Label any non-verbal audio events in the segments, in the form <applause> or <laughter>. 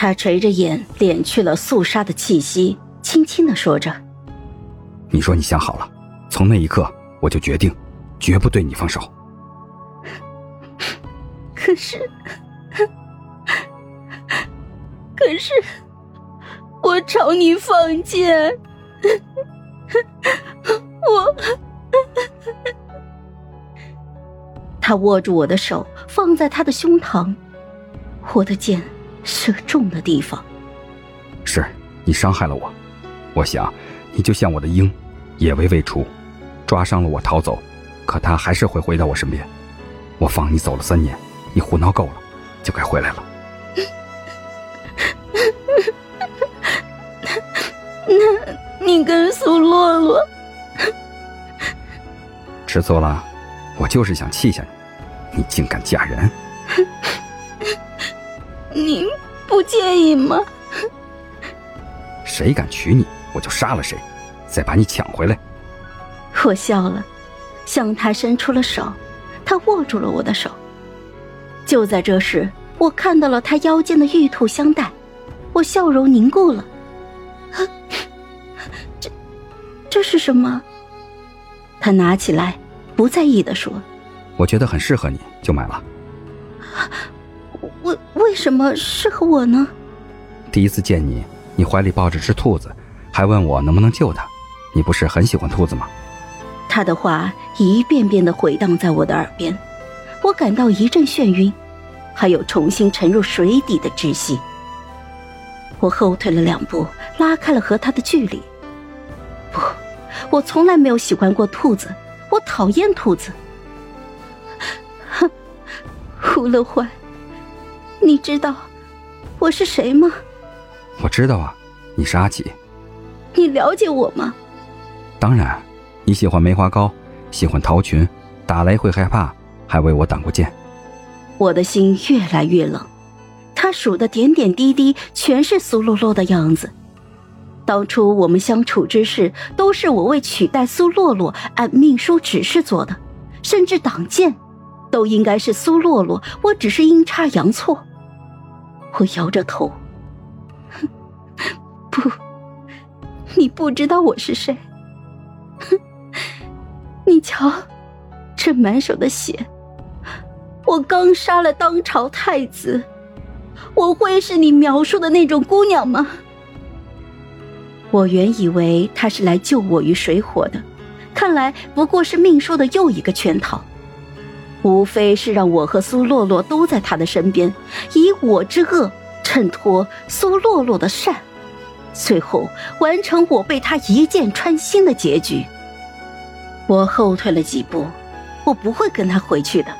他垂着眼，敛去了肃杀的气息，轻轻的说着：“你说你想好了，从那一刻我就决定，绝不对你放手。<laughs> 可是，可是，我朝你放箭，我。”他握住我的手，放在他的胸膛，我的箭。射中的地方，是你伤害了我。我想，你就像我的鹰，野味未除，抓伤了我逃走，可他还是会回到我身边。我放你走了三年，你胡闹够了，就该回来了。<laughs> 那，你跟苏洛洛吃醋了？我就是想气下你，你竟敢嫁人！<laughs> 你不介意吗？谁敢娶你，我就杀了谁，再把你抢回来。我笑了，向他伸出了手，他握住了我的手。就在这时，我看到了他腰间的玉兔香袋，我笑容凝固了。这，这是什么？他拿起来，不在意的说：“我觉得很适合你，就买了。”为为什么适合我呢？第一次见你，你怀里抱着只兔子，还问我能不能救它。你不是很喜欢兔子吗？他的话一遍遍的回荡在我的耳边，我感到一阵眩晕，还有重新沉入水底的窒息。我后退了两步，拉开了和他的距离。不，我从来没有喜欢过兔子，我讨厌兔子。哼，胡乐欢。你知道我是谁吗？我知道啊，你是阿启。你了解我吗？当然，你喜欢梅花糕，喜欢桃裙，打雷会害怕，还为我挡过剑。我的心越来越冷，他数的点点滴滴全是苏洛洛的样子。当初我们相处之事，都是我为取代苏洛洛按命书指示做的，甚至挡剑，都应该是苏洛洛，我只是阴差阳错。我摇着头，哼 <laughs> 不，你不知道我是谁。哼，<laughs> 你瞧，这满手的血，我刚杀了当朝太子，我会是你描述的那种姑娘吗？我原以为他是来救我于水火的，看来不过是命数的又一个圈套。无非是让我和苏洛洛都在他的身边，以我之恶衬托苏洛洛的善，最后完成我被他一箭穿心的结局。我后退了几步，我不会跟他回去的。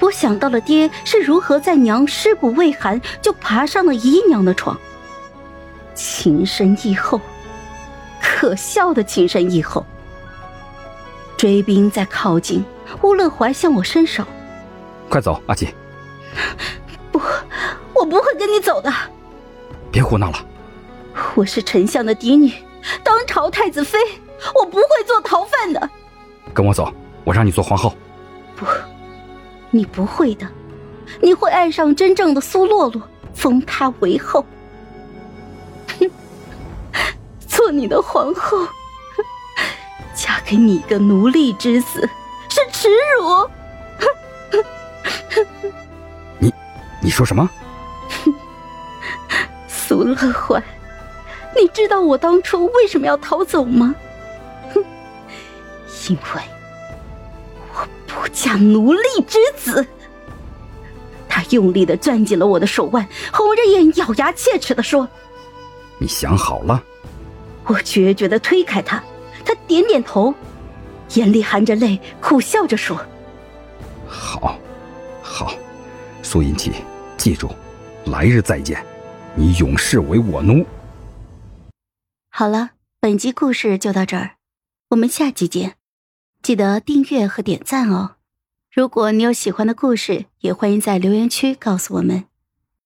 我想到了爹是如何在娘尸骨未寒就爬上了姨娘的床，情深意厚，可笑的情深意厚。追兵在靠近。乌乐怀向我伸手，快走，阿锦。不，我不会跟你走的。别胡闹了。我是丞相的嫡女，当朝太子妃，我不会做逃犯的。跟我走，我让你做皇后。不，你不会的，你会爱上真正的苏洛洛，封她为后。哼，做你的皇后，嫁给你一个奴隶之子。是耻辱！你，你说什么？<laughs> 苏乐怀，你知道我当初为什么要逃走吗？哼，因为我不嫁奴隶之子。他用力的攥紧了我的手腕，红着眼，咬牙切齿的说：“你想好了？”我决绝的推开他，他点点头。眼里含着泪，苦笑着说：“好，好，苏银起，记住，来日再见，你永世为我奴。”好了，本集故事就到这儿，我们下集见，记得订阅和点赞哦。如果你有喜欢的故事，也欢迎在留言区告诉我们。